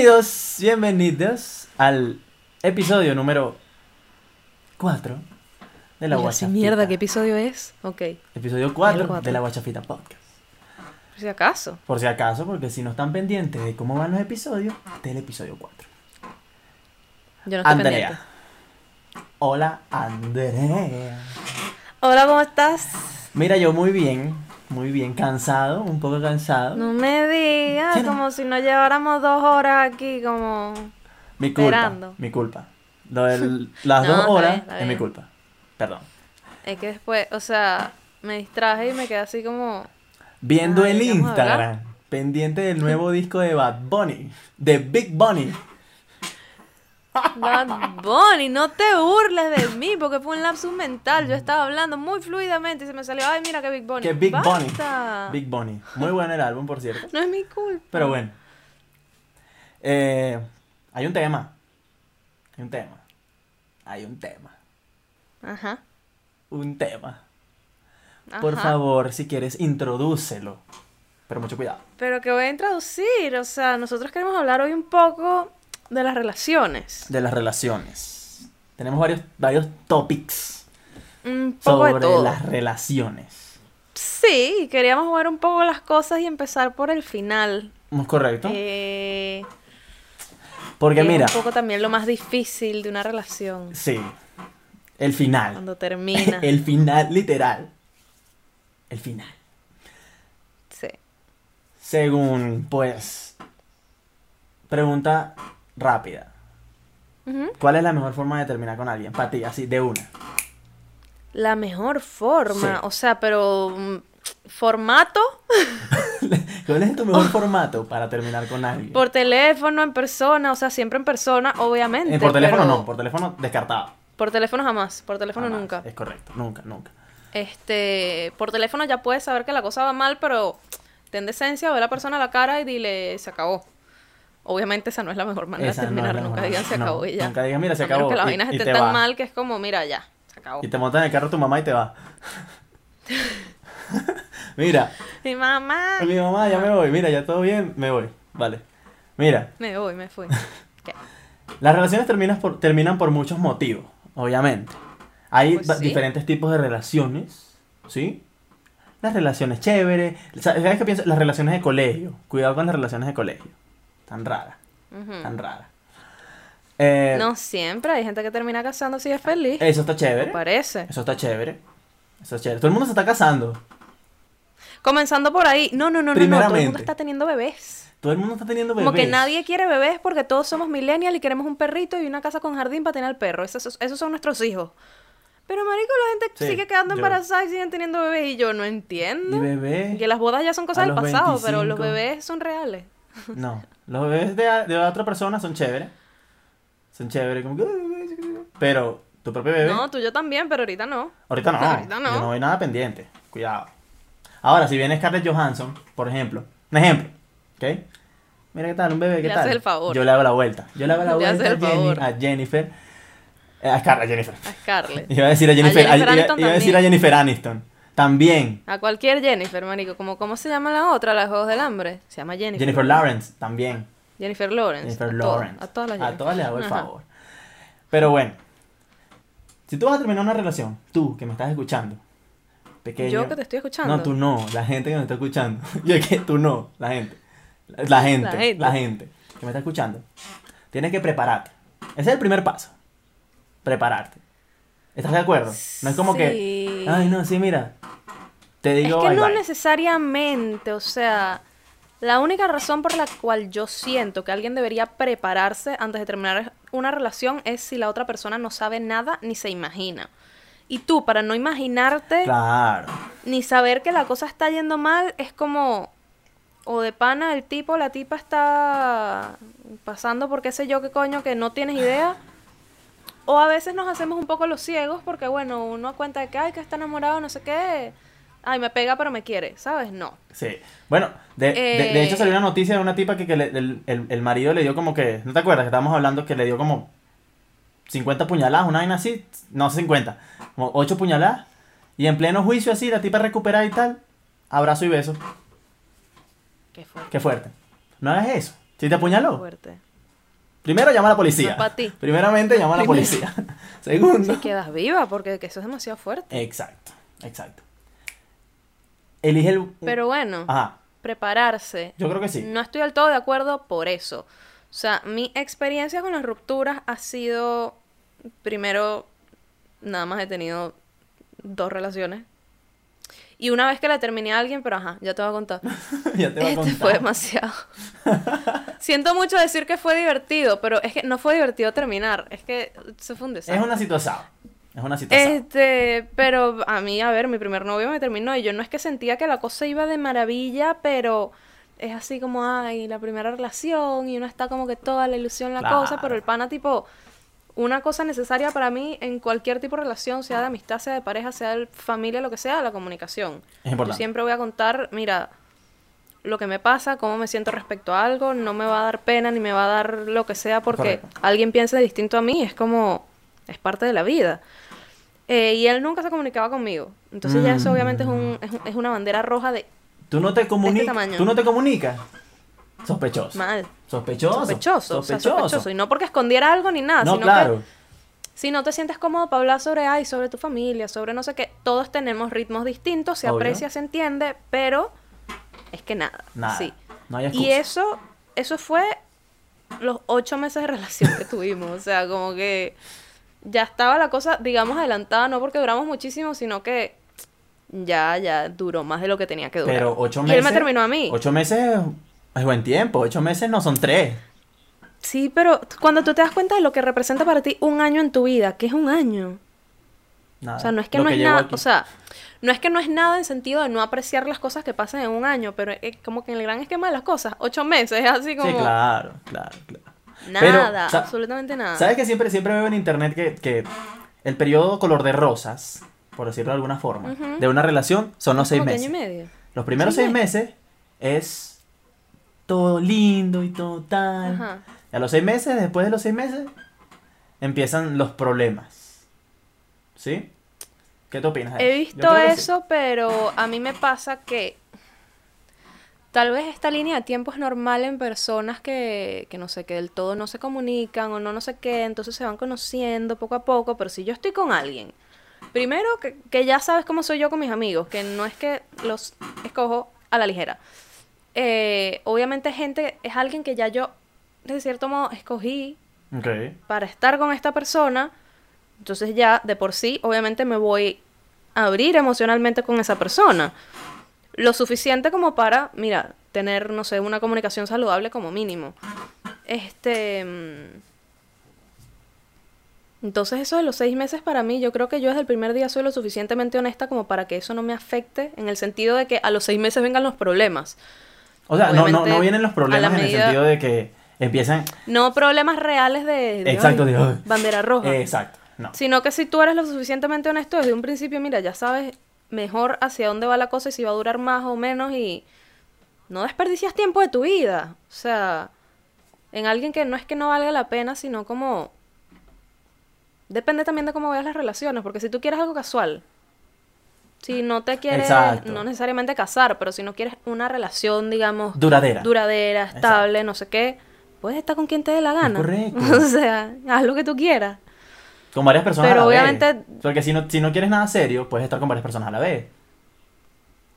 Bienvenidos, bienvenidos al episodio número 4 de la Mira, Guachafita. mierda, ¿qué episodio es? Ok, Episodio 4 cuatro. de la Guachafita Podcast. por si acaso. Por si acaso, porque si no están pendientes de cómo van los episodios, este es el episodio 4. Yo no estoy Andrea. pendiente. Hola, Andrea. Hola, ¿cómo estás? Mira, yo muy bien, muy bien, cansado, un poco cansado. No me digas, como si no lleváramos dos horas aquí, como... mi culpa, esperando. mi culpa. Lo del- las No, dos está horas bien, está es mi culpa. Perdón. Es que después, o sea, me distraje y me quedé así como... Viendo Ay, el. Instagram, pendiente del nuevo disco de Bad Bunny, de Big Bunny. Bad Bunny, no te burles de mí, porque fue un lapsus mental. Yo estaba hablando muy fluidamente y se me salió, ay, mira que Big Bunny. Que Big Bunny. Basta. Big Bunny. Muy bueno el álbum, por cierto. No es mi culpa. Pero bueno. Eh, hay un tema. Hay un tema. Hay un tema. Ajá. Un tema. Por favor, si quieres, introdúcelo. Pero mucho cuidado. Pero que voy a introducir, o sea, nosotros queremos hablar hoy un poco de las relaciones. De las relaciones. Tenemos varios, varios topics Un poco de sobre todo. las relaciones. Sí, queríamos jugar un poco las cosas y empezar por el final. ¿Es correcto? Eh, Porque mira, un poco también lo más difícil de una relación. sí. El final. Cuando termina. el final, literal. El final. Sí. Según, pues. Pregunta rápida. ¿Cuál es la mejor forma de terminar con alguien? Para ti, así, de una. La mejor forma, Sí. o sea, pero mm, formato ¿Cuál es tu mejor formato para terminar con alguien? Por teléfono, en persona, o sea, siempre en persona, obviamente. Eh, por teléfono pero no, por teléfono descartado. Por teléfono jamás, por teléfono Jamás. nunca. Es correcto, nunca, nunca. Este, por teléfono ya puedes saber que la cosa va mal, pero ten decencia, ve a la persona a la cara y dile, se acabó. Obviamente esa no es la mejor manera Esa de no terminar, nunca digan se acabó y ya. nunca digas, "Mira, se A menos acabó", que las vainas estén tan mal que es como, mira, ya, se acabó. Y te montas en el carro tu mamá y te va. Mira, Mi mamá, mi mamá, ya me voy. Mira, ya todo bien, me voy. Vale. Mira, me voy, me fui. ¿Qué? Las relaciones terminan por, terminan por muchos motivos, obviamente. Hay Pues sí. diferentes tipos de relaciones, ¿sí? Las relaciones chéveres. Sa- ¿Sabes qué pienso? Las relaciones de colegio. Cuidado con las relaciones de colegio. Tan raras, Ujú. tan raras. Eh, No siempre, hay gente que termina casándose y es feliz. Eso está chévere. Me parece. Eso está chévere. Eso es chévere. Todo el mundo se está casando. Comenzando por ahí. No, no, no, no, no. Todo el mundo está teniendo bebés. Todo el mundo está teniendo bebés. Como que nadie quiere bebés porque todos somos millennials y queremos un perrito y una casa con jardín para tener al perro. Esos, esos son nuestros hijos. Pero, marico, la gente Sí, sigue quedando yo- embarazada y siguen teniendo bebés y yo no Y entiendo. bebé. Que las bodas ya son cosas del pasado, pero los 25. bebés son reales. No, los bebés de, de otra persona son chéveres. Son chéveres, como que... Pero tu propio bebé... No, tú yo también, pero ahorita no. Ahorita no, Ahorita no. yo no hay nada pendiente. Cuidado. Ahora, si viene Scarlett Johansson, por ejemplo, un ejemplo, ¿ok? Mira qué tal, un bebé, ¿qué Le tal? haces el favor. Yo le hago la vuelta. Yo le hago la Le vuelta a, el Jenny- favor. a Jennifer. eh, A Scarlett, Jennifer. A Scarlett. Iba a decir a Jennifer, a- Jennifer iba- a decir a. Jennifer Aniston. También. A cualquier Jennifer, marico. Como, ¿Cómo se llama la otra, la de Juegos del Hambre? Se llama Jennifer. Jennifer Lawrence, también. Jennifer Lawrence. Jennifer a todas, Lawrence. a todas las A Jennifer. todas le hago el Ajá. favor. Pero bueno. Si tú vas a terminar una relación, tú que me estás escuchando, pequeño. Yo que te estoy escuchando. No, tú no, la gente que me está escuchando. Yo es que tú no, la gente. La gente, la gente. gente, que me está escuchando. Tienes que prepararte. Ese es el primer paso. Prepararte. ¿Estás de acuerdo? No es como que, Sí. ay, no, sí, mira. Te digo, es que bye, no bye. necesariamente, o sea, la única razón por la cual yo siento que alguien debería prepararse antes de terminar una relación es si la otra persona no sabe nada ni se imagina. Y tú, para no imaginarte Claro. ni saber que la cosa está yendo mal, es como, o de pana el tipo, la tipa está pasando por qué sé yo qué coño que no tienes idea. O a veces nos hacemos un poco los ciegos porque, bueno, uno cuenta de que, ay, que está enamorado, no sé qué. Ay, me pega pero me quiere, ¿sabes? No. Sí. Bueno, de, de- de hecho Eh. salió una noticia de una tipa que, que le- el, el- el marido le dio como que, ¿no te acuerdas? Que estábamos hablando que le dio como 50 puñaladas, una vaina así, no 50, como 8 puñaladas. Y en pleno juicio así, la tipa recuperada y tal, abrazo y beso. Qué fuerte. Qué fuerte. No hagas eso. Si te apuñaló, Fuerte. Primero llama a la policía. No ti. Primeramente llama a la Primero. policía. Segundo. Si quedas viva, porque que eso es demasiado fuerte. Exacto, exacto. Elige el. Pero bueno, Ajá, prepararse. yo creo que sí. No estoy del todo de acuerdo por eso. O sea, mi experiencia con las rupturas ha sido, primero, nada más he tenido dos relaciones. Y una vez que la terminé a alguien, pero ajá, ya te voy a contar. ya te voy a Este contar. fue demasiado. Siento mucho decir que fue divertido, pero es que no fue divertido terminar. Es que se fue un Es desastre. una situación. Es una situación. Este, pero a mí, a ver, mi primer novio me terminó y yo no es que sentía que la cosa iba de maravilla, pero es así como, ay, la primera relación y uno está como que toda la ilusión, la cosa, pero el pana tipo, una cosa necesaria para mí en cualquier tipo de relación, sea de amistad, sea de pareja, sea de familia, lo que sea, la comunicación. Es Yo importante. siempre voy a contar, mira, lo que me pasa, cómo me siento respecto a algo, no me va a dar pena ni me va a dar lo que sea porque Correcto. alguien piense distinto a mí, es como, es parte de la vida. Eh, y él nunca se comunicaba conmigo. Entonces ya eso obviamente es, un, es, un- es una bandera roja de ¿Tú no te comunicas? tamaño. ¿Tú no te comunicas? Sospechoso. mal. Sospechoso. Sospechoso, o sea, sospechoso. Y no porque escondiera algo ni nada, No, sino claro. que si no te sientes cómodo para hablar sobre, ay, sobre tu familia, sobre no sé qué, todos tenemos ritmos distintos, se Obvio. aprecia, se entiende, pero es que nada. Nada. Sí. No hay Y eso, eso fue los ocho meses de relación que tuvimos. O sea, como que ya estaba la cosa, digamos, adelantada, no porque duramos muchísimo, sino que ya, ya duró más de lo que tenía que durar. Pero ocho Y meses. él me terminó a mí. Ocho meses es buen tiempo. Ocho meses no son tres. Sí, pero cuando tú te das cuenta de lo que representa para ti un año en tu vida, ¿qué es un año? Nada. O sea, no es que no es nada, aquí. o sea, no es que no es nada en sentido de no apreciar las cosas que pasan en un año, pero es como que en el gran esquema de las cosas, ocho meses, es así como Sí, claro, claro, claro. Nada, Pero, absolutamente nada. ¿Sabes que siempre, siempre veo en internet que, que el periodo color de rosas, por decirlo de alguna forma, de una relación son los seis año meses? y medio. Los primeros Seis seis meses es todo lindo y todo tal. Ajá. Y a los seis meses, después de los seis meses, empiezan los problemas. ¿Sí? ¿Qué te opinas? de He visto sí. eso, pero a mí me pasa que tal vez esta línea de tiempo es normal en personas que, que no sé, que del todo no se comunican o no no sé qué, entonces se van conociendo poco a poco, pero si yo estoy con alguien, primero que, que ya sabes cómo soy yo con mis amigos, que no es que los escojo a la ligera. Eh, obviamente gente es alguien que ya yo de cierto modo escogí para estar con esta persona, entonces ya de por sí, obviamente me voy a abrir emocionalmente con esa persona. Lo suficiente como para, mira, tener, no sé, una comunicación saludable como mínimo. Este... mm, Entonces eso de los seis meses para mí, yo creo que yo desde el primer día soy lo suficientemente honesta como para que eso no me afecte, en el sentido de que a los seis meses vengan los problemas. O sea, no, no, no vienen los problemas en el sentido de que empiezan. No problemas reales de... de, Exacto, "Ay, "Ay". bandera roja. Exacto. No. Sino que si tú eres lo suficientemente honesto desde un principio, mira, ya sabes mejor hacia dónde va la cosa y si va a durar más o menos y no desperdicias tiempo de tu vida. O sea, en alguien que no es que no valga la pena, sino como... Depende también de cómo veas las relaciones, porque si tú quieres algo casual, si no te quieres, Exacto. no necesariamente casar, pero si no quieres una relación, digamos, Duradera. duradera, estable, no sé qué, puedes estar con quien te dé la gana. correcto. O sea, haz lo que tú quieras. Con varias personas Pero a la vez. obviamente- Porque si no, si no quieres nada serio, puedes estar con varias personas a la vez.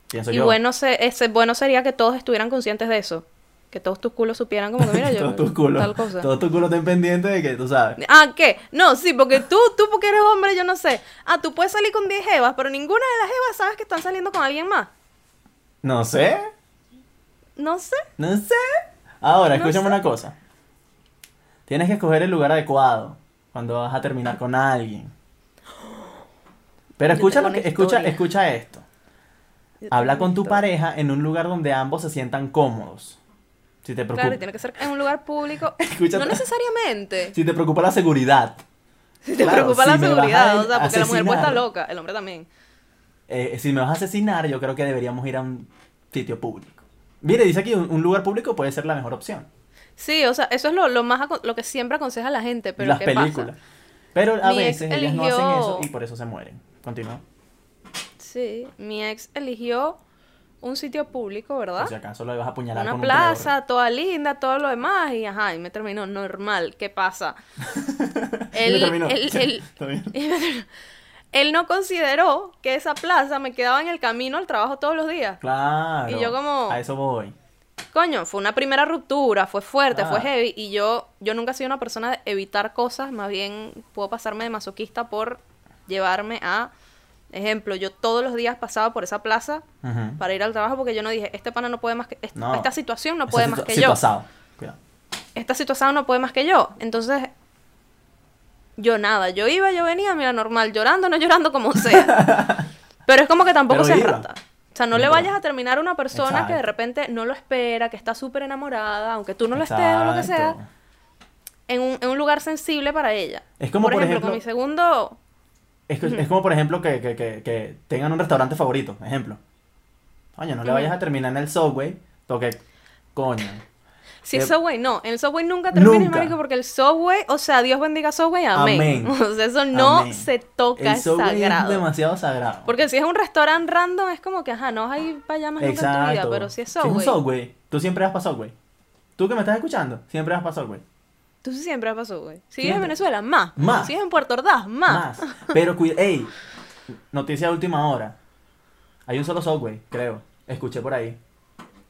Pienso Y yo. bueno, se, ese, bueno sería que todos estuvieran conscientes de eso. Que todos tus culos supieran como que, mira, yo... Todos tus culos. Tal cosa. Todos tus culos estén pendientes de que tú sabes. Ah, ¿qué? No, sí, porque tú, tú porque eres hombre, yo no sé. Ah, tú puedes salir con 10 jevas, pero ninguna de las jevas sabes que están saliendo con alguien más. No sé. No sé. No sé. Ahora, No escúchame sé. una cosa. Tienes que escoger el lugar adecuado cuando vas a terminar con alguien. Pero escucha, lo que, escucha, escucha esto. Habla con tu pareja en un lugar donde ambos se sientan cómodos. Si te preocupa, Claro, tiene que ser en un lugar público. Escúchate. No necesariamente. si te preocupa la seguridad. Si te Claro, preocupa si la seguridad, o sea, porque la mujer puede estar loca, el hombre también. Eh, si me vas a asesinar, yo creo que deberíamos ir a un sitio público. Mire, dice aquí, un, un lugar público puede ser la mejor opción. Sí, o sea, eso es lo, lo más lo que siempre aconseja la gente, pero Las ¿qué películas. pasa? Pero a Mi veces ellas no hacen eso y por eso se mueren. Continúa. Sí, mi ex eligió un sitio público, ¿verdad? Por si acaso lo ibas a apuñalar Una con un plaza, toda linda, todo lo demás, y ajá, y me terminó normal. ¿Qué pasa? Y me terminó. él- él- y me terminó. Él no consideró que esa plaza me quedaba en el camino al trabajo todos los días. Claro. Y yo como- A eso voy. Coño, fue una primera ruptura, fue fuerte, fue Ah. heavy, y yo, yo nunca he sido una persona de evitar cosas, más bien puedo pasarme de masoquista por llevarme a, ejemplo, yo todos los días pasaba por esa plaza para ir al trabajo porque yo no dije, este pana no puede más que, No. esta situación no puede más que yo. pasado. Cuidado. esta situación no puede más que yo. Entonces, yo nada, yo iba, yo venía, mira, normal, llorando, no llorando, como sea. Pero es como que tampoco Pero seas iba. rata. O sea, no le vayas a terminar a una persona que de repente no lo espera, que está súper enamorada, aunque tú no lo estés o lo que sea, en un, en un lugar sensible para ella. Es como, por ejemplo, ejemplo- con mi segundo... Es, que- es como, por ejemplo, que, que, que, que tengan un restaurante favorito, ejemplo. Coño, no le vayas a terminar en el Subway, porque, coño. Si Eh, es Subway, no. En el Subway nunca termines, marico, porque el Subway, o sea, Dios bendiga Subway, amén. Amén. O sea, eso no Amén. se toca, El Subway sagrado. es demasiado sagrado. Porque si es un restaurante random, es como que, ajá, no vas a ir para allá más nunca en tu vida, pero si es Si es un Subway, Subway, tú siempre vas para Subway. Tú que me estás escuchando, siempre vas para Subway. tú sí siempre vas para Subway. Si vives en Venezuela, más. Más. Si vives en Puerto Ordaz, más. Más. Pero cuida, ey, noticia de última hora. Hay un solo Subway, creo. Escuché por ahí.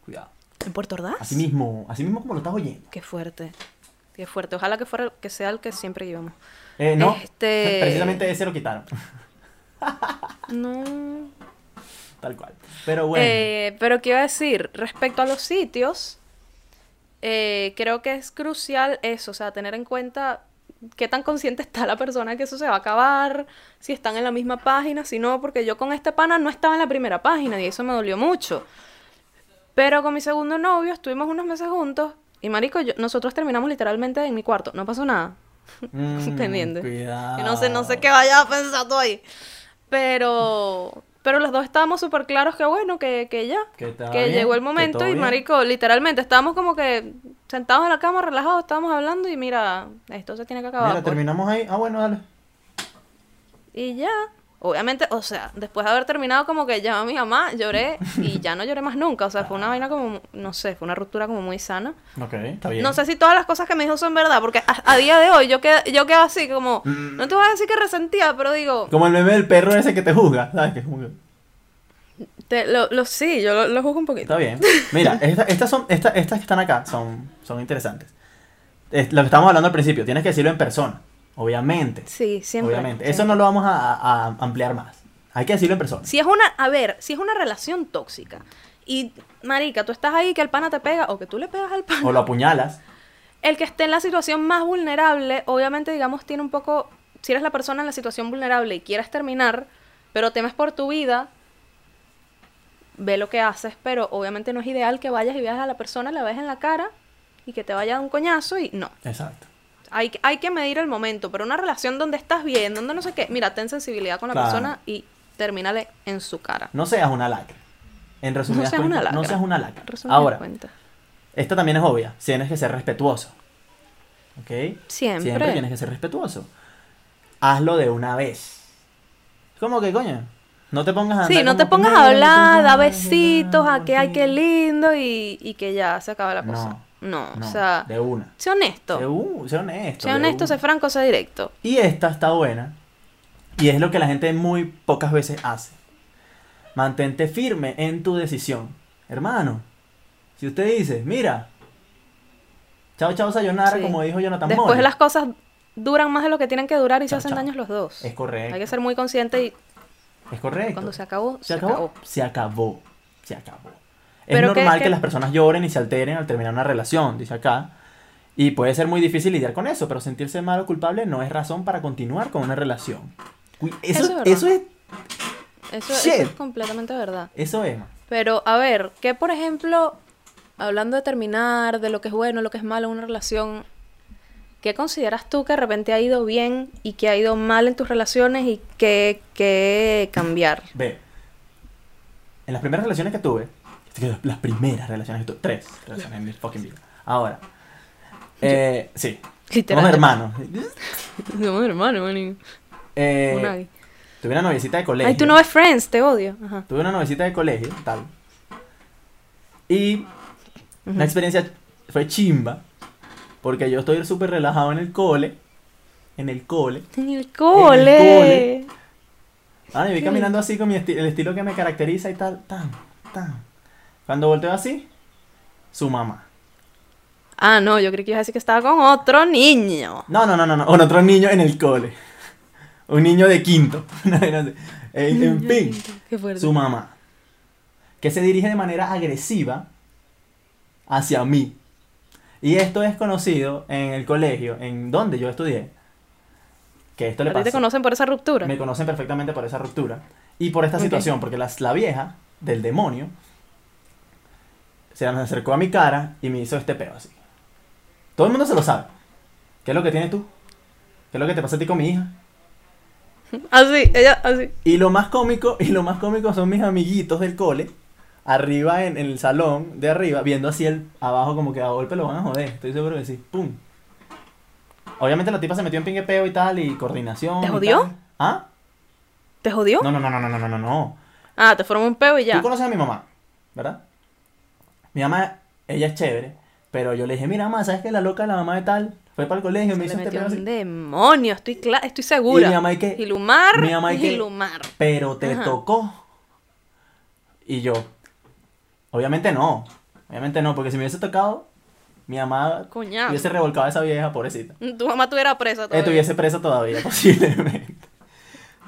Cuidado. ¿En Puerto Ordaz? Así mismo, así mismo como lo estás oyendo. Qué fuerte. Qué fuerte. Ojalá que fuera que sea el que siempre íbamos. Eh, no, Este- precisamente ese lo quitaron. No. Tal cual. Pero bueno. Eh, pero a decir, respecto a los sitios, eh, creo que es crucial eso, o sea, tener en cuenta qué tan consciente está la persona que eso se va a acabar, si están en la misma página, si no, porque yo con este pana no estaba en la primera página y eso me dolió mucho. Pero con mi segundo novio estuvimos unos meses juntos y marico, yo- nosotros terminamos literalmente en mi cuarto, no pasó nada. Mm, pendiente. Cuidado. Que no sé, no sé qué vaya a pensar tú ahí. Pero, pero los dos estábamos súper claros que bueno, que, que ya. Que Que bien, llegó el momento y bien. marico, literalmente, estábamos como que sentados en la cama, relajados, estábamos hablando y mira, esto se tiene que acabar. Mira, pues. terminamos ahí. Ah, bueno, dale. Y ya. Obviamente, o sea, después de haber terminado como que llamé a mi mamá, lloré y ya no lloré más nunca. O sea, fue una vaina como, no sé, fue una ruptura como muy sana. Ok, está bien. No sé si todas las cosas que me dijo son verdad, porque a, a día de hoy yo quedo, yo quedo así como, no te voy a decir que resentía, pero digo, Como el meme del perro ese que te juzga, ¿sabes? Que te- lo, lo- sí, yo lo, lo juzgo un poquito. Está bien. Mira, esta- estas, son, esta- estas que están acá son, son interesantes. Es lo que estábamos hablando al principio, tienes que decirlo en persona. Obviamente. Sí, siempre. obviamente. Eso no lo vamos a ampliar más. Hay que decirlo en persona. Si es una, a ver, si es una relación tóxica y, marica, tú estás ahí que el pana te pega o que tú le pegas al pana, O lo apuñalas. el que esté en la situación más vulnerable, obviamente, digamos, tiene un poco, si eres la persona en la situación vulnerable y quieres terminar, pero temes por tu vida, ve lo que haces, pero obviamente no es ideal que vayas y veas a la persona, la ves en la cara y que te vaya a dar un coñazo y no. Exacto. Hay, que- hay que medir el momento, pero una relación donde estás bien, donde no sé qué, mira, ten sensibilidad con la Claro. persona y termínale en su cara. No seas una lacra. En resumidas seas una cuentas, no lacra. seas una lacra. Resumidas Ahora, cuentas. esta también es obvia. Tienes que ser respetuoso. ¿Ok? Siempre. Siempre tienes que ser respetuoso. Hazlo de una vez. Es como que, coño, no te pongas a Sí, no te pongas a "Mira, hablar, no da besitos, a que ay, qué sí". lindo y, y que ya se acaba la cosa. No, No, No, o sea, de una. sé honesto. De un- sé honesto. Sé honesto, sé franco, sé directo. Y esta está buena. Y es lo que la gente muy pocas veces hace. Mantente firme en tu decisión. Hermano, si usted dice, mira, chao, chao, sayonara, Sí. como dijo Jonathan Después Moore. las cosas duran más de lo que tienen que durar y se hacen chao. daños los dos. Es correcto. Hay que ser muy consciente y Es correcto. cuando se acabó, ¿Se se, acabó? acabó. Se acabó. Se acabó. Es Pero que- normal que, que- las personas lloren y se alteren al terminar una relación, dice acá. Y puede ser muy difícil lidiar con eso, pero sentirse mal o culpable no es razón para continuar con una relación. Eso, Eso es eso es. Eso, eso Shit. es completamente verdad. Eso es. Pero, a ver, ¿qué por ejemplo, hablando de terminar, de lo que es bueno, lo que es malo en una relación, ¿qué consideras tú que de repente ha ido bien y que ha ido mal en tus relaciones y qué, qué cambiar? Ve. En las primeras relaciones que tuve, las primeras relaciones que tuve, tres relaciones en mi fucking vida. Ahora, eh, sí, Literal. somos hermanos. Somos hermanos, maní. Eh, Unagi. tuve una noviecita de colegio. Ay, tú no ves Friends, te odio. Ajá. Tuve una noviecita de colegio, tal. Y la experiencia fue chimba, porque yo estoy súper relajado en el cole, en el cole. En el cole. cole. Ah, y voy caminando así con mi esti- el estilo que me caracteriza y tal, tan, tan. Cuando volteo así, su mamá. Ah, no, yo creí que ibas a decir que estaba con otro niño. No, no, no, no, no, con otro niño en el cole. Un niño de quinto. Así. en, en fin, su mamá. Que se dirige de manera agresiva hacia mí. Y esto es conocido en el colegio, en donde yo estudié. Que esto le ¿A ti te pasa. conocen por esa ruptura? Me conocen perfectamente por esa ruptura. Y por esta situación, porque la, la vieja del demonio se me acercó a mi cara y me hizo este peo así. Todo el mundo se lo sabe. ¿Qué es lo que tienes tú? ¿Qué es lo que te pasa a ti con mi hija? Así, ella, así. Y lo más cómico, y lo más cómico son mis amiguitos del cole, arriba en, en el salón de arriba, viendo así el abajo como que a golpe lo van a joder. Estoy seguro que sí. ¡Pum! Obviamente la tipa se metió en pinguepeo y tal, y coordinación. ¿Te jodió? tal. ¿Ah? ¿Te jodió? No, no, no, no, no, no, no, no. Ah, te formó un peo y ya. Tú conoces a mi mamá, ¿verdad? Mi mamá, ella es chévere, pero yo le dije, mira, mamá, ¿sabes que la loca, la mamá de tal, fue para el colegio, me Se hizo le este metió un demonio, estoy, estoy segura. Y mi mamá, ¿y qué? Gilumar, Mi mamá, ¿y qué? Pero te Ajá. tocó. Y yo, obviamente no, obviamente no, porque si me hubiese tocado, mi mamá Coñazo. hubiese revolcado a esa vieja, pobrecita. Tu mamá tuviera presa todavía. Estuviese presa todavía, posiblemente.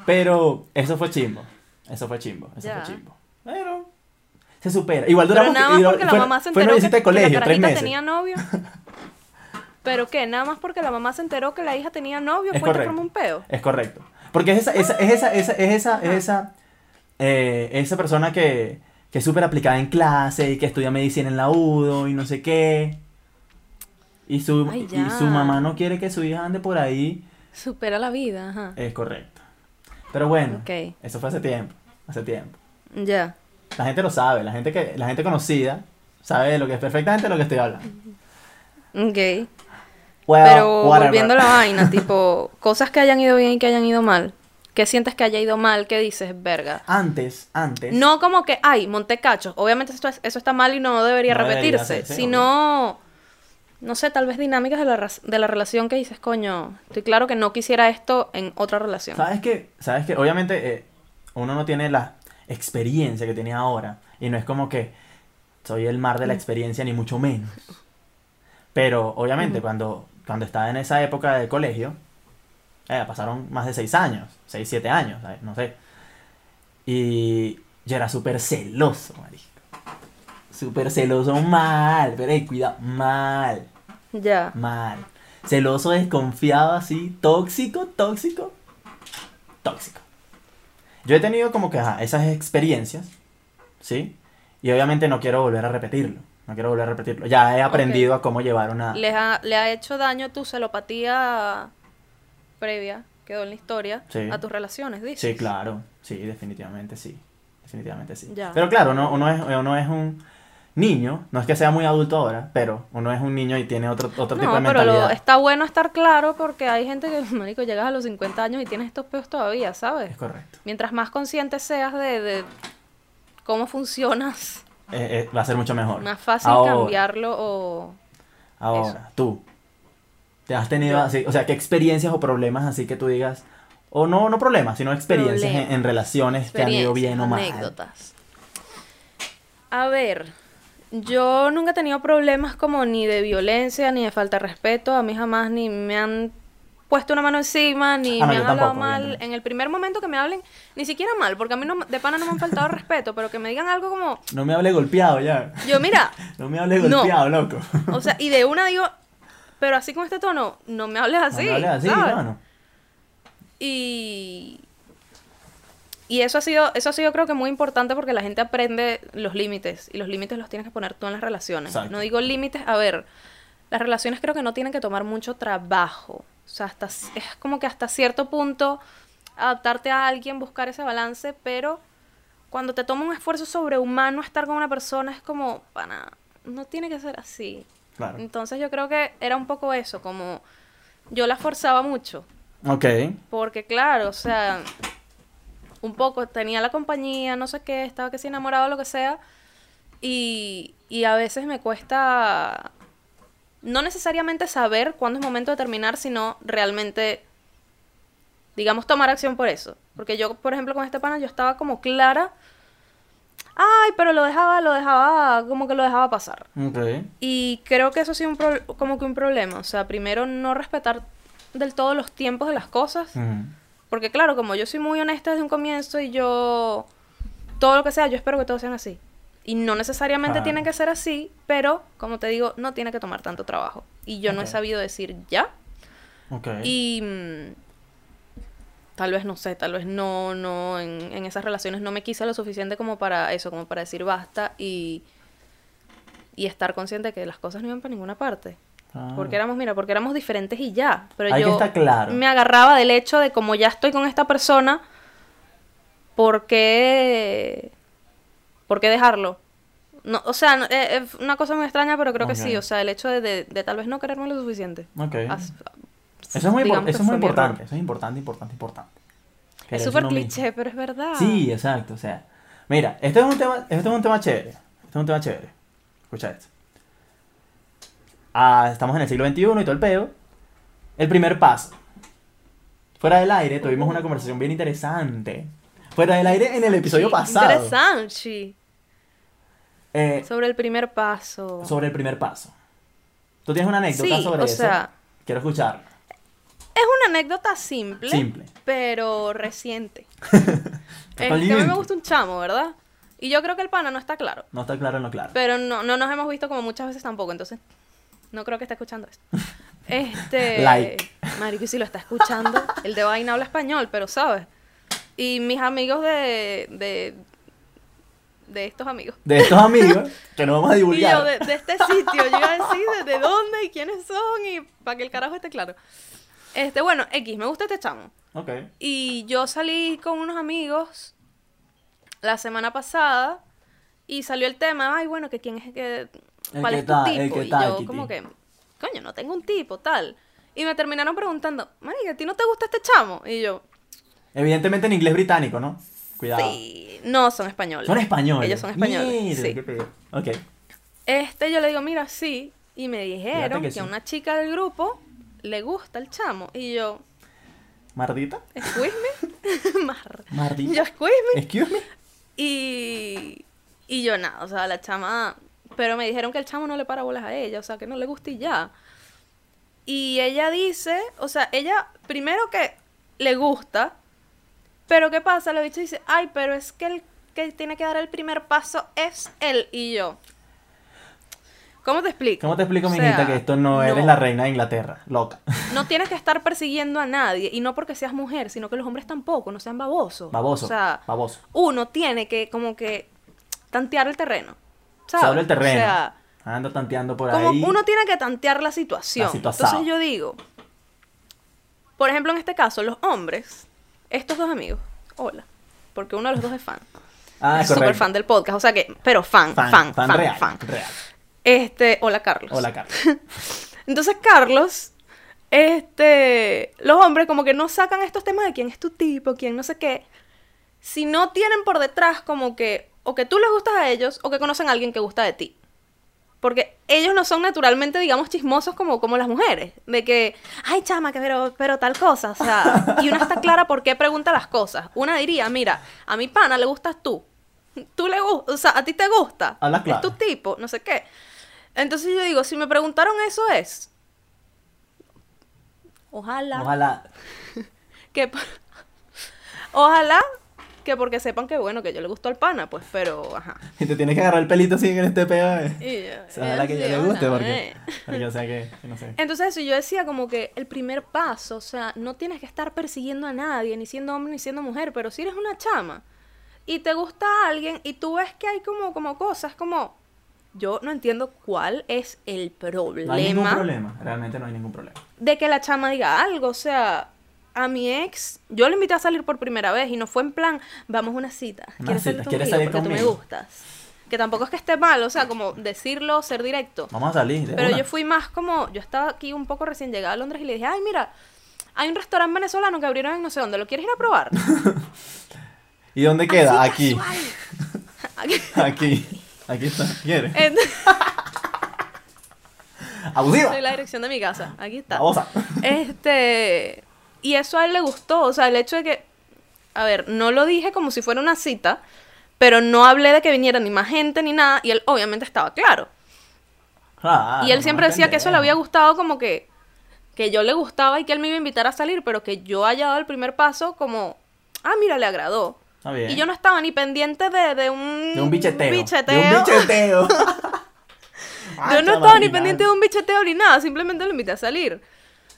Pero eso fue chimbo, eso fue chimbo, eso Ya. fue chimbo. Pero se supera. Igual Pero duramos nada más y- porque la fue- mamá se fue de que la colegio, tres meses. tenía novio. ¿Pero qué? Nada más porque la mamá se enteró que la hija tenía novio, Es correcto. formó un peo. Es correcto. Porque es esa, esa, es esa, esa, es esa, es esa, eh, esa persona que, que es súper aplicada en clase y que estudia medicina en la UDO y no sé qué. Y su, Ay, y su mamá no quiere que su hija ande por ahí. Supera la vida, ajá. Es correcto. Pero bueno, eso fue hace tiempo. Hace tiempo. Ya. La gente lo sabe, la gente que, la gente conocida sabe de lo que es perfectamente lo que estoy hablando. Ok. Well, Pero whatever. volviendo a la vaina, tipo, cosas que hayan ido bien y que hayan ido mal. ¿Qué sientes que haya ido mal? ¿Qué dices, verga? Antes, antes. No como que, ay, monté cachos. Obviamente esto es- eso está mal y no debería No debería repetirse. ser, sí, sino, no sé, tal vez dinámicas de la, de la relación que dices, coño, estoy claro que no quisiera esto en otra relación. ¿Sabes qué? ¿Sabes qué? Obviamente eh, uno no tiene la experiencia que tiene ahora. Y no es como que soy el mar de Mm. la experiencia, ni mucho menos. Pero obviamente cuando, cuando estaba en esa época de colegio, eh, pasaron más de seis años, seis, siete años, ¿sabes? no sé. Y yo era súper celoso, marico. Súper celoso mal, pero eh, cuidado, mal. Ya. Mal. Celoso, desconfiado, así. Tóxico, tóxico. Tóxico. Yo he tenido como que ajá, esas experiencias, ¿sí? Y obviamente no quiero volver a repetirlo. No quiero volver a repetirlo. Ya he aprendido a cómo llevar una... ¿Le ha, le ha hecho daño tu celopatía previa, quedó en la historia, Sí. a tus relaciones, dices? Sí, claro. Sí, definitivamente sí. Definitivamente sí. Ya. Pero claro, uno, uno, es, uno es un niño. No es que sea muy adulto ahora, pero uno es un niño y tiene otro, otro tipo No, de pero mentalidad. lo, está bueno estar claro porque hay gente que, marico, llegas a los 50 años y tienes estos peos todavía, ¿sabes? Es correcto. Mientras más consciente seas de, de cómo funcionas, Eh, eh, va a ser mucho mejor. más fácil Ahora. cambiarlo o... Ahora, tú, ¿te has tenido Yo. así, o sea, qué experiencias o problemas así que tú digas, o no, no problemas, sino experiencias en, en relaciones que han ido bien o mal? anécdotas. A ver, yo nunca he tenido problemas como ni de violencia ni de falta de respeto. A mí jamás ni me han puesto una mano encima ni Ah, no, me han hablado tampoco, mal. En el primer momento que me hablen, ni siquiera mal, porque a mí no, de pana no me han faltado respeto, pero que me digan algo como, No me hable golpeado ya. yo mira, No me hable No. golpeado, loco. o sea, y de una digo, pero así con este tono, no me hables así. no me hable así, ¿sabes? Y, y eso ha sido, eso ha sido creo que muy importante porque la gente aprende los límites y los límites los tienes que poner tú en las relaciones. Exacto. No digo límites, a ver, las relaciones creo que no tienen que tomar mucho trabajo. O sea, hasta, es como que hasta cierto punto adaptarte a alguien, buscar ese balance, pero cuando te toma un esfuerzo sobrehumano estar con una persona es como, pana, no tiene que ser así. Claro. Entonces yo creo que era un poco eso, como yo la forzaba mucho. Ok. Porque claro, o sea, un poco tenía la compañía, no sé qué, estaba que si enamorado lo que sea. Y, Y a veces me cuesta no necesariamente saber cuándo es momento de terminar, sino realmente, digamos, tomar acción por eso. Porque yo, por ejemplo, con este pana, yo estaba como clara. Ay, pero lo dejaba, lo dejaba, como que lo dejaba pasar. Ok. Y creo que eso ha sido un pro- como que un problema. O sea, primero no respetar del todo los tiempos de las cosas. Porque claro, como yo soy muy honesta desde un comienzo y yo, todo lo que sea, yo espero que todos sean así. Y no necesariamente Claro. tiene que ser así, pero como te digo, no tiene que tomar tanto trabajo. Y yo no he sabido decir ya. Ok. Y mm, tal vez, no sé, tal vez no, no, en, en esas relaciones no me quise lo suficiente como para eso, como para decir basta y, y estar consciente de que las cosas no iban para ninguna parte. Ah. Porque éramos, mira, porque éramos diferentes y ya. Pero que yo estar claro. me agarraba del hecho de como ya estoy con esta persona, ¿por qué, ¿por qué dejarlo? No, o sea, no- eh, es una cosa muy extraña, pero creo que sí. O sea, el hecho de, de- de tal vez no quererme lo suficiente. Ok. As- Eso es muy, eso es muy importante. Eso es importante, importante, importante. Es Quererse súper uno mismo. cliché, pero es verdad. Sí, exacto, o sea. Mira, este es un tema, este es un tema chévere. Este es un tema chévere. Escucha esto. Estamos en el siglo XXI y todo el pedo. El primer paso. Fuera del aire tuvimos una conversación bien interesante. Fuera del aire en el episodio Sí, pasado. Interesante, eh, Sobre el primer paso. sobre el primer paso. ¿Tú tienes una anécdota Sí, sobre o eso? sea- Quiero escucharla. Es una anécdota simple, Simple. pero reciente. es que a mí me gusta un chamo, ¿verdad? Y yo creo que el pana no está claro. No está claro en lo claro. Pero no, no nos hemos visto como muchas veces tampoco, entonces no creo que esté escuchando esto. Este. Like. Marico, y si lo está escuchando, el de vaina habla español, pero sabes. Y mis amigos de. de. de estos amigos. De estos amigos que no vamos a Y divulgar. yo, de, de este sitio, yo iba a decir de, de dónde y quiénes son y para que el carajo esté claro. Este, bueno, X, me gusta este chamo. Ok. Y yo salí con unos amigos la semana pasada y salió el tema, ay, bueno, que quién es que cuál es tu tipo y yo Kitty. como que coño, no tengo un tipo, tal. Y me terminaron preguntando, "Marica, ¿a ti no te gusta este chamo?" Y yo, Evidentemente en inglés británico, ¿no? Cuidado. "Sí, no son españoles." Son españoles. Ellos son españoles. Mira, sí. qué. Ok. Este yo le digo, "Mira, sí." Y me dijeron que que, sí. a una chica del grupo le gusta el chamo y yo, ¿Mardita? "Excuse me." Mar- ¿Mardita? Yo, "Excuse me." Excuse me. Y, y yo nada, o sea, la chama, pero me dijeron que el chamo no le para bolas a ella, o sea, que no le gusta y ya. Y ella dice, o sea, ella primero que le gusta, pero ¿qué pasa? La bicha dice, ay, pero es que el que tiene que dar el primer paso es él y yo. ¿Cómo te explico? ¿Cómo te explico, O mijita, sea, que esto no, eres la reina de Inglaterra? Loca. no tienes que estar persiguiendo a nadie, y no porque seas mujer, sino que los hombres tampoco, no sean babosos. Baboso. O sea, baboso. uno tiene que como que tantear el terreno. Se ¿sabes? abre el terreno. O sea, Anda tanteando por como ahí. uno tiene que tantear la situación. La situación. Entonces yo digo, por ejemplo, en este caso, los hombres, estos dos amigos, hola, porque uno de los dos es fan. Ah, es súper fan del podcast, o sea que, pero fan, fan, fan, fan. real. real. Este, hola Carlos. Hola, Carlos. Entonces, Carlos, este, los hombres como que no sacan estos temas de quién es tu tipo, quién no sé qué, si no tienen por detrás como que, o que tú les gustas a ellos, o que conocen a alguien que gusta de ti. Porque ellos no son naturalmente, digamos, chismosos como, como las mujeres. De que, ay, chama, que pero, pero tal cosa. O sea, y una está clara por qué pregunta las cosas. Una diría, mira, a mi pana le gustas tú. Tú le gustas, o sea, a ti te gusta. Habla Es claro. tu tipo, no sé qué. Entonces yo digo, si me preguntaron eso es. Ojalá. Ojalá. Que, ojalá que porque sepan que bueno, que yo le gustó al pana, pues, pero ajá. Y te tienes que agarrar el pelito así en este pedo. eh. Y yo- O sea, Ojalá que yo le guste, porque. eh. Porque o sea que. que no sé. Entonces eso, yo decía como que el primer paso, o sea, no tienes que estar persiguiendo a nadie, ni siendo hombre ni siendo mujer, pero si eres una chama y te gusta a alguien y tú ves que hay como, como cosas, como, yo no entiendo cuál es el problema, No hay ningún problema. Realmente no hay ningún problema. de que la chama diga algo, o sea, a mi ex, yo le invité a salir por primera vez y no fue en plan, vamos a una cita, ¿quieres cita, salir ¿quieres conmigo? salir porque tú me conmigo? gustas. Que tampoco es que esté mal, o sea, como decirlo, ser directo. Vamos a salir. Pero una. yo fui más como, yo estaba aquí un poco recién llegada a Londres y le dije, ay, mira, hay un restaurante venezolano que abrieron en no sé dónde, ¿lo quieres ir a probar? ¿Y dónde queda? Así, Aquí. Aquí. Aquí. Aquí está. ¿Quieres? En- Abusiva. Soy la dirección de mi casa. Aquí está. Este. Y eso a él le gustó. O sea, el hecho de que. A ver, no lo dije como si fuera una cita. Pero no hablé de que viniera ni más gente ni nada. Y él obviamente estaba claro. Claro, y él siempre decía que eso le había gustado como que. Que yo le gustaba y que él me iba a invitar a salir. Pero que yo haya dado el primer paso como. Ah, mira, le agradó. Bien. Y yo no estaba ni pendiente de, de un. De un bicheteo. bicheteo. De un bicheteo. Yo no estaba ni pendiente de un bicheteo ni nada, simplemente lo invité a salir.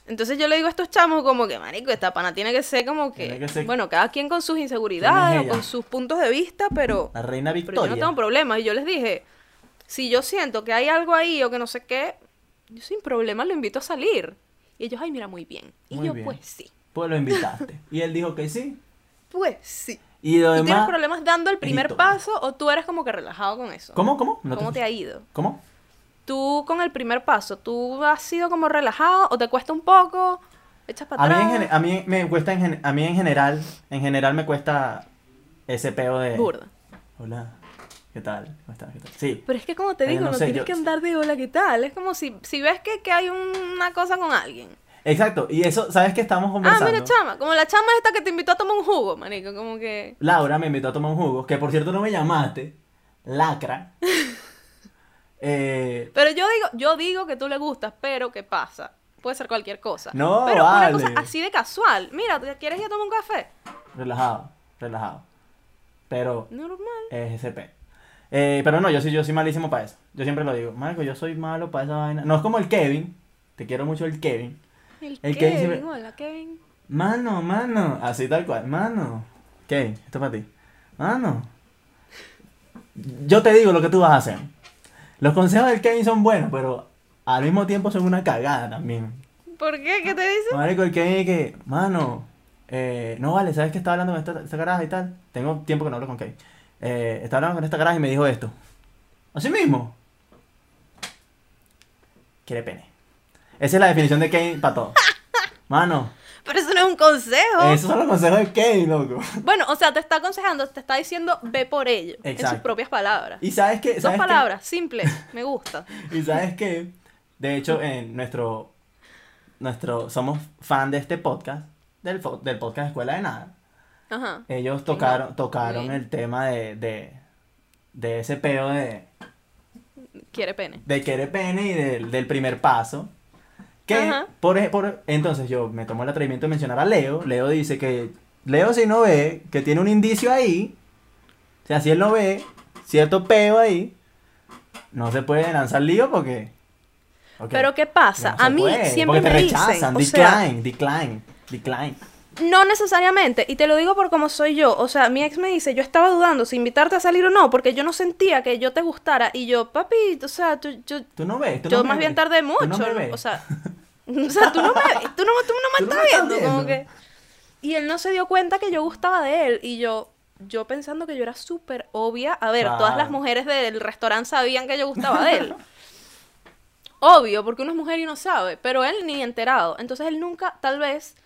Entonces yo le digo a estos chamos como que, marico, esta pana tiene que ser como que, Tiene que ser- bueno, cada quien con sus ¿Quién inseguridades es o con sus puntos de vista, pero, La reina pero yo Victoria. no tengo problemas. Y yo les dije, si yo siento que hay algo ahí o que no sé qué, yo sin problema lo invito a salir. Y ellos, ay, mira, muy bien. Y Muy yo, bien. pues sí, Pues lo invitaste. Y él dijo que sí. pues sí. Y lo ¿Tú tienes problemas dando el primer paso o tú eres como que relajado con eso? ¿Cómo? ¿Cómo? No ¿Cómo te ha ido? ¿Cómo? Tú con el primer paso, ¿tú has sido como relajado o te cuesta un poco? ¿Echas para A mí, atrás? en, a mí me cuesta en, gen- a mí en general, en general me cuesta ese peo de Burda. Hola, ¿qué tal? ¿Cómo estás? ¿Qué tal? Sí. Pero es que como te Eh, digo, no no, sé, tienes yo- que andar de hola, ¿qué tal? Es como si, si ves que, que hay una cosa con alguien. Exacto, y eso, ¿sabes que estamos Ah, conversando? mira, chama, como la chama esta que te invitó a tomar un jugo, manico, como que... Laura me invitó a tomar un jugo, que por cierto no me llamaste, lacra. eh, Pero yo digo, yo digo que tú le gustas, pero ¿qué pasa? Puede ser cualquier cosa. No, Pero vale. una cosa así de casual. Mira, ¿te ¿quieres ir a tomar un café? relajado, relajado. Pero Normal. es peo. Eh, pero no, yo soy, yo soy malísimo para eso. Yo siempre lo digo, Marco, yo soy malo para esa vaina. No es como el Kevin, te quiero mucho el Kevin. El, El Kevin, Kevin siempre- hola, Kevin. Mano, mano, así tal cual, mano. Kevin, esto es para ti. Mano. Yo te digo lo que tú vas a hacer. Los consejos del Kevin son buenos, pero al mismo tiempo son una cagada también. ¿Por qué? ¿Qué te dice? Marico, el Kevin es que, mano, eh, no vale, ¿sabes que estaba hablando con esta, esta caraja y tal? Tengo tiempo que no hablo con Kevin. Eh, estaba hablando con esta caraja y me dijo esto. Así mismo. Quiere pene. Esa es la definición de Kevin para todo. Mano, Pero eso no es un consejo. esos son los consejos de Kevin, loco. Bueno, o sea, te está aconsejando, te está diciendo ve por ello. En sus Exacto. propias palabras. Y sabes que... Dos ¿sabes qué? palabras, simple, me gusta. Y sabes que, de hecho, en nuestro, nuestro, somos fan de este podcast, del, del podcast Escuela de Nada. Ajá. Ellos tocaron, tocaron el tema de, de, de ese peo de, Quiere pene. de querer pene y del, del primer paso. Que, por, por, entonces yo me tomo el atrevimiento de mencionar a Leo. Leo dice que, Leo si no ve, que tiene un indicio ahí, o sea, si él no ve cierto peo ahí, no se puede lanzar lío porque... Pero ¿qué pasa? no a mí puede, siempre me te dicen, rechazan, o sea, decline, decline, decline. no necesariamente, y te lo digo por cómo soy yo, o sea, mi ex me dice, yo estaba dudando si invitarte a salir o no, porque yo no sentía que yo te gustara, y yo, papi, o sea, tú- yo, Tú no ves, tú yo no más bien tardé tú mucho, no me ves. o sea, o sea, tú no me, tú no, tú no me Tú estás viendo, como que, y él no se dio cuenta que yo gustaba de él, y yo, yo pensando que yo era súper obvia, a ver, todas las mujeres del restaurante sabían que yo gustaba de él, obvio, porque uno es mujer y no sabe, pero él ni enterado, entonces él nunca, tal vez,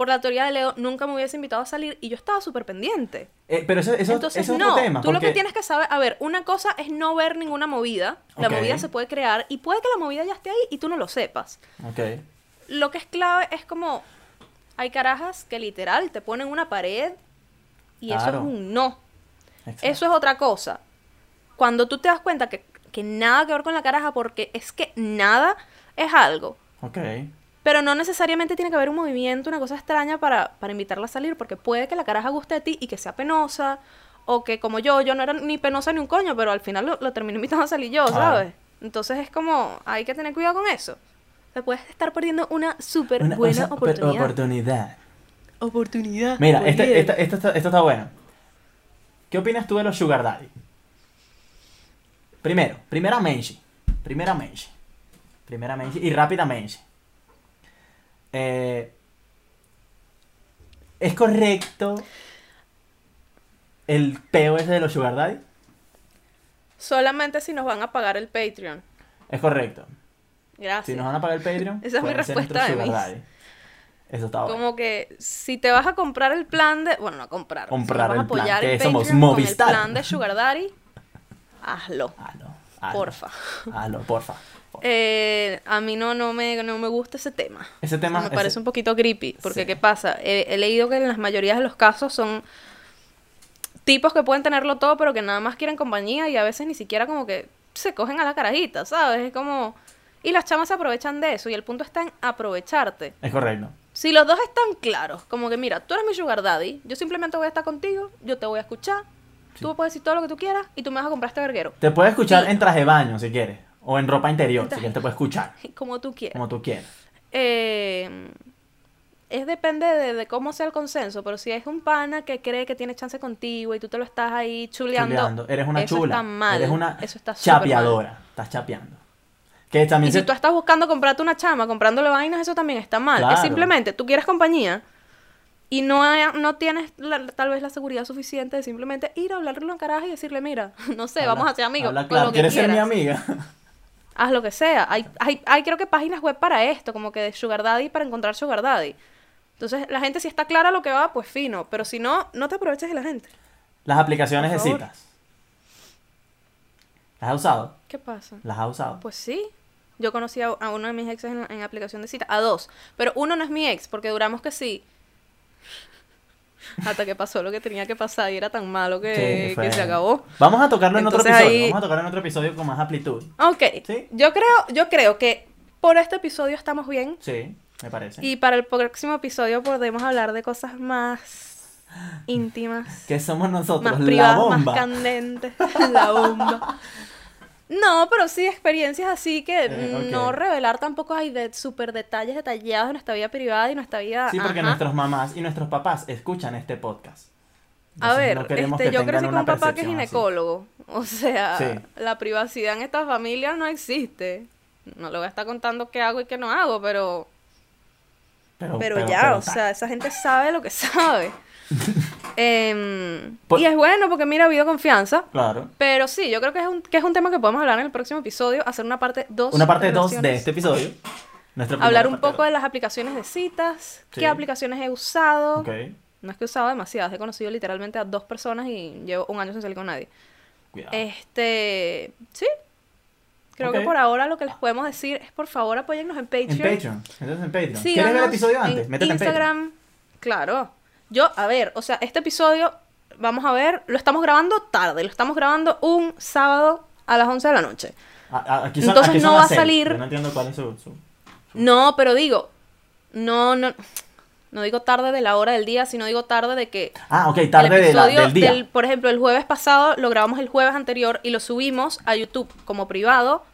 por la teoría de Leo, nunca me hubiese invitado a salir, y yo estaba súper pendiente. Eh, pero eso, eso, Entonces, eso es no, otro tema. tú lo que tienes que saber, a ver, una cosa es no ver ninguna movida, la movida se puede crear y puede que la movida ya esté ahí y tú no lo sepas. Ok. Lo que es clave es como, hay carajas que literal te ponen una pared y eso es un no. exacto. Eso es otra cosa. Cuando tú te das cuenta que, que nada que ver con la caraja, porque es que nada es algo. Ok. Pero no necesariamente tiene que haber un movimiento, una cosa extraña para, para invitarla a salir, porque puede que la caraja guste de ti y que sea penosa, o que como yo, yo no era ni penosa ni un coño, pero al final lo, lo termino invitando a salir yo. ¿sabes? Entonces es como, hay que tener cuidado con eso. Te puedes estar perdiendo una súper buena oportunidad. oportunidad. oportunidad. Mira, este, Oye. esta, esta, está- esta está buena. ¿Qué opinas tú de los Sugar Daddy? Primero, primera mention. Primera. Primera. Y rápida mention. Eh, ¿Es correcto el peo ese de los Sugar Daddy? Solamente si nos van a pagar el Patreon. Es correcto. Si Gracias. nos van a pagar el Patreon, Esa es mi respuesta de. Eso está bueno. Como que si te vas a comprar el plan de. Bueno, no comprar. Comprar si el plan, que el somos Patreon con Movistar. el plan de Sugar Daddy, hazlo. Hazlo. hazlo, Porfa. Hazlo, porfa. Eh, a mí no, no, me, no me gusta ese tema. Ese tema. me ese- parece un poquito creepy, porque Sí. ¿qué pasa? He, he leído que en las mayorías de los casos son tipos que pueden tenerlo todo, pero que nada más quieren compañía y a veces ni siquiera como que se cogen a la carajita, ¿sabes? Es como... Y las chamas se aprovechan de eso y el punto está en aprovecharte. Es correcto. Si los dos están claros, como que mira, tú eres mi sugar daddy, yo simplemente voy a estar contigo, yo te voy a escuchar, tú me puedes decir todo lo que tú quieras y tú me vas a comprar este verguero. Te puedes escuchar Sí. en traje de baño si quieres. O en ropa interior, En si quieres te puedes escuchar. Como tú quieras. Como tú quieras. Eh, es depende de, de cómo sea el consenso, pero si es un pana que cree que tiene chance contigo y tú te lo estás ahí chuleando, Chuleando. Eres una eso chula. está mal. Eres una eso está mal. chapeadora. Estás chapeando. Que también Y se- si tú estás buscando comprarte una chama, comprándole vainas, eso también está mal. Claro. Es simplemente, tú quieres compañía y no, hay- no tienes la- tal vez la seguridad suficiente de simplemente ir a hablarle una caraja y decirle, mira, no sé, habla- vamos a ser amigos. habla con claro. lo que ¿Quieres ser mi amiga? Haz lo que sea. Hay, hay, hay creo que páginas web para esto, como que de Sugar Daddy para encontrar Sugar Daddy. Entonces, la gente si está clara lo que va, pues fino. Pero si no, no te aproveches de la gente. Las aplicaciones de citas. ¿Las has usado? ¿Qué pasa? ¿Las has usado? Pues sí. Yo conocí a, a uno de mis exes en, en aplicación de cita. A dos. Pero uno no es mi ex, porque duramos que sí. Hasta que pasó lo que tenía que pasar y era tan malo que, Sí, que se acabó. Vamos a tocarlo en otro episodio. ahí- Vamos a tocarlo en otro episodio con más amplitud. Ok. Sí. Yo creo, yo creo que por este episodio estamos bien. Sí, me parece. Y para el próximo episodio podemos hablar de cosas más íntimas, ¿Qué somos nosotros? más la privadas, bomba. más candentes. La bomba. No, pero sí experiencias así que Eh, no revelar tampoco hay de súper detalles detallados de nuestra vida privada y nuestra vida. Sí, porque ajá. nuestras mamás y nuestros papás escuchan este podcast. A ver, no este, que yo crecí con un papá que es así. ginecólogo. O sea, Sí. la privacidad en esta familia no existe. No le voy a estar contando qué hago y qué no hago, pero Pero, Pero, pero- ya, pero o sea, esa gente sabe lo que sabe. Por- Y es bueno porque mira, ha habido confianza. Claro. Pero sí, yo creo que es un, que es un tema que podemos hablar en el próximo episodio, hacer una parte 2. Una parte 2 de este episodio. Hablar un poco de las aplicaciones de citas, Sí. qué aplicaciones he usado. Ok, No es que he usado demasiadas, he conocido literalmente a dos personas y llevo un año sin salir con nadie. cuidado. Este, sí. Creo Ok. que por ahora lo que les podemos decir es por favor apóyennos en Patreon. en Patreon. Entonces en Patreon. ¿Quieres ver Síganos el episodio antes? en Métete en Patreon. Instagram. Claro. Yo, a ver, o sea, este episodio, vamos a ver, lo estamos grabando tarde, lo estamos grabando un sábado a las 11 de la noche. A- a- aquí son- Entonces no va a salir- no entiendo cuál es su... su- No, pero digo, no, no, no digo tarde de la hora del día, sino digo tarde de que Ah, ok, el tarde de la- del día. del- por ejemplo, el jueves pasado lo grabamos el jueves anterior y lo subimos a YouTube como privado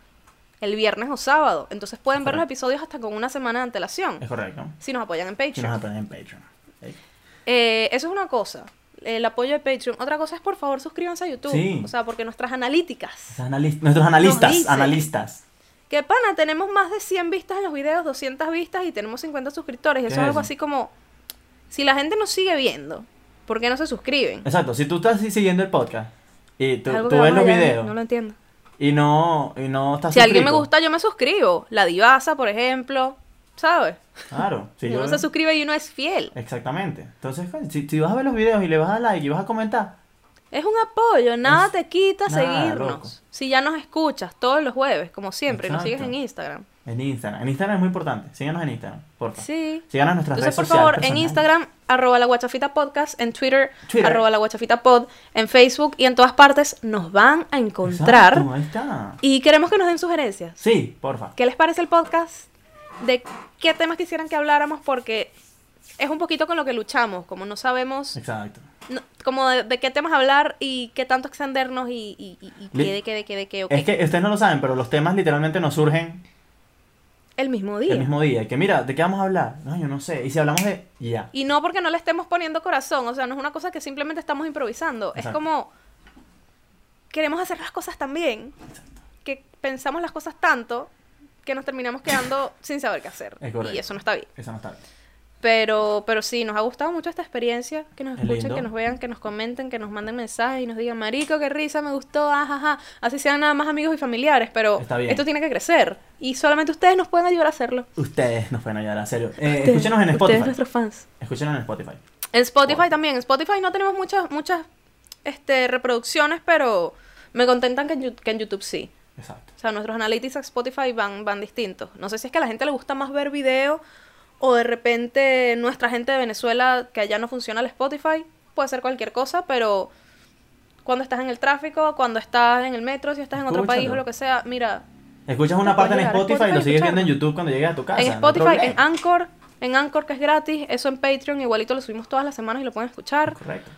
el viernes o sábado. Entonces pueden ver los episodios hasta con una semana de antelación. Es correcto. Si nos apoyan en Si Patreon. nos apoyan en Patreon. Eh, eso es una cosa, el apoyo de Patreon. Otra cosa es, por favor, suscríbanse a YouTube. Sí. O sea, porque nuestras analíticas. Analis- Nuestros analistas, analistas. Que pana, tenemos más de 100 vistas en los videos, 200 vistas y tenemos 50 suscriptores. Y ¿Qué eso es es algo así como, si la gente nos sigue viendo, ¿por qué no se suscriben? Exacto, si tú estás siguiendo el podcast y tú, ves los videos No lo entiendo. y no, y no estás Si alguien me gusta, yo me suscribo. La divasa, por ejemplo, ¿sabes? Claro, si yo- uno se suscribe y uno es fiel. Exactamente. Entonces, si, si vas a ver los videos y le vas a dar like y vas a comentar, Es un apoyo, nada Es- te quita nada, seguirnos. loco. Si ya nos escuchas todos los jueves, como siempre, y nos sigues en Instagram. en Instagram. En Instagram es muy importante. Síganos en Instagram, porfa. Sí. Síganos en nuestras Entonces, por redes sociales favor, en. Instagram, arroba la guachafita podcast, en Twitter, Twitter. arroba la guachafita pod, en Facebook y en todas partes nos van a encontrar. Exacto, ahí está. Y queremos que nos den sugerencias. Sí, porfa. ¿Qué les parece el podcast? ¿De qué temas quisieran que habláramos? Porque es un poquito con lo que luchamos, como no sabemos Exacto. no- como de, de qué temas hablar y qué tanto extendernos y, y, y, y qué de qué de qué de qué, ok. Es que ustedes no lo saben, pero los temas literalmente nos surgen El mismo día. el mismo día. Y que mira, ¿de qué vamos a hablar? No, yo no sé. Y si hablamos de... Ya. Y no porque no le estemos poniendo corazón, o sea, no es una cosa que simplemente estamos improvisando, es Exacto. como queremos hacer las cosas tan bien que pensamos las cosas tanto que nos terminamos quedando sin saber qué hacer. Es. Y eso no está bien. Eso no está bien. Pero, pero sí, nos ha gustado mucho esta experiencia, que nos Es escuchen, lindo. que nos vean, que nos comenten, que nos manden mensajes y nos digan, marico, qué risa, me gustó, ajaja. Así sean nada más amigos y familiares, pero esto tiene que crecer. Y solamente ustedes nos pueden ayudar a hacerlo. Ustedes nos pueden ayudar, a serio. Eh, Ustedes- escúchenos en Ustedes, Spotify. nuestros fans. Escúchenos en Spotify. En Spotify Wow. también. En Spotify no tenemos muchas, muchas este, reproducciones, pero Me contentan que en, que en YouTube sí. Exacto. O sea, nuestros analytics a Spotify van, van distintos. No sé si es que a la gente le gusta más ver video o de repente nuestra gente de Venezuela que allá no funciona el Spotify. Puede ser cualquier cosa, pero cuando estás en el tráfico, cuando estás en el metro, si estás en otro país o Escúchalo. lo que sea, mira, Escuchas una parte en a Spotify y lo Spotify sigues viendo en. YouTube cuando llegues a tu casa. en no Spotify, en problema. Anchor, en Anchor que es gratis, eso en Patreon igualito lo subimos todas las semanas y lo pueden escuchar. Correcto.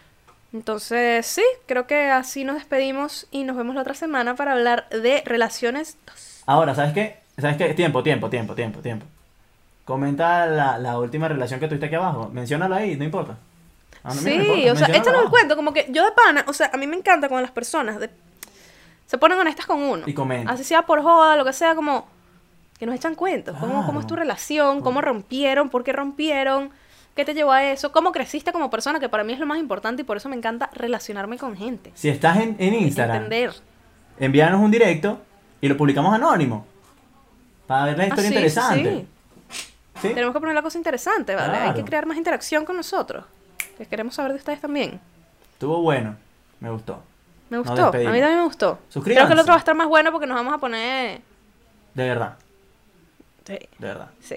Entonces, sí, creo que así nos despedimos y nos vemos la otra semana para hablar de relaciones Ahora, ¿sabes qué? ¿Sabes qué? Tiempo, tiempo, tiempo, tiempo, tiempo. Comenta la, la última relación que tuviste aquí abajo. Menciónalo ahí, no importa. A mí no me Sí, importa, o sea, échanos el cuento, como que yo de pana, o sea, a mí me encanta cuando las personas de- se ponen honestas con uno. Y comentan. Así sea por joda, lo que sea, como que nos echan cuentos. ¿Cómo, cómo es tu relación? ¿Cómo rompieron? ¿Por qué rompieron? ¿Qué te llevó a eso? ¿Cómo creciste como persona? Que para mí es lo más importante y por eso me encanta relacionarme con gente. Si estás en, en Instagram, Entender. envíanos un directo y lo publicamos anónimo. Para ver la Ah, historia sí, interesante. ¿Sí? Tenemos que poner la cosa interesante, ¿vale? Hay que crear más interacción con nosotros. Que queremos saber de ustedes también. Estuvo bueno. Me gustó. Me gustó. A mí también me gustó. Creo Suscríbanse. que el otro va a estar más bueno porque nos vamos a poner... De verdad. Sí, De verdad. sí.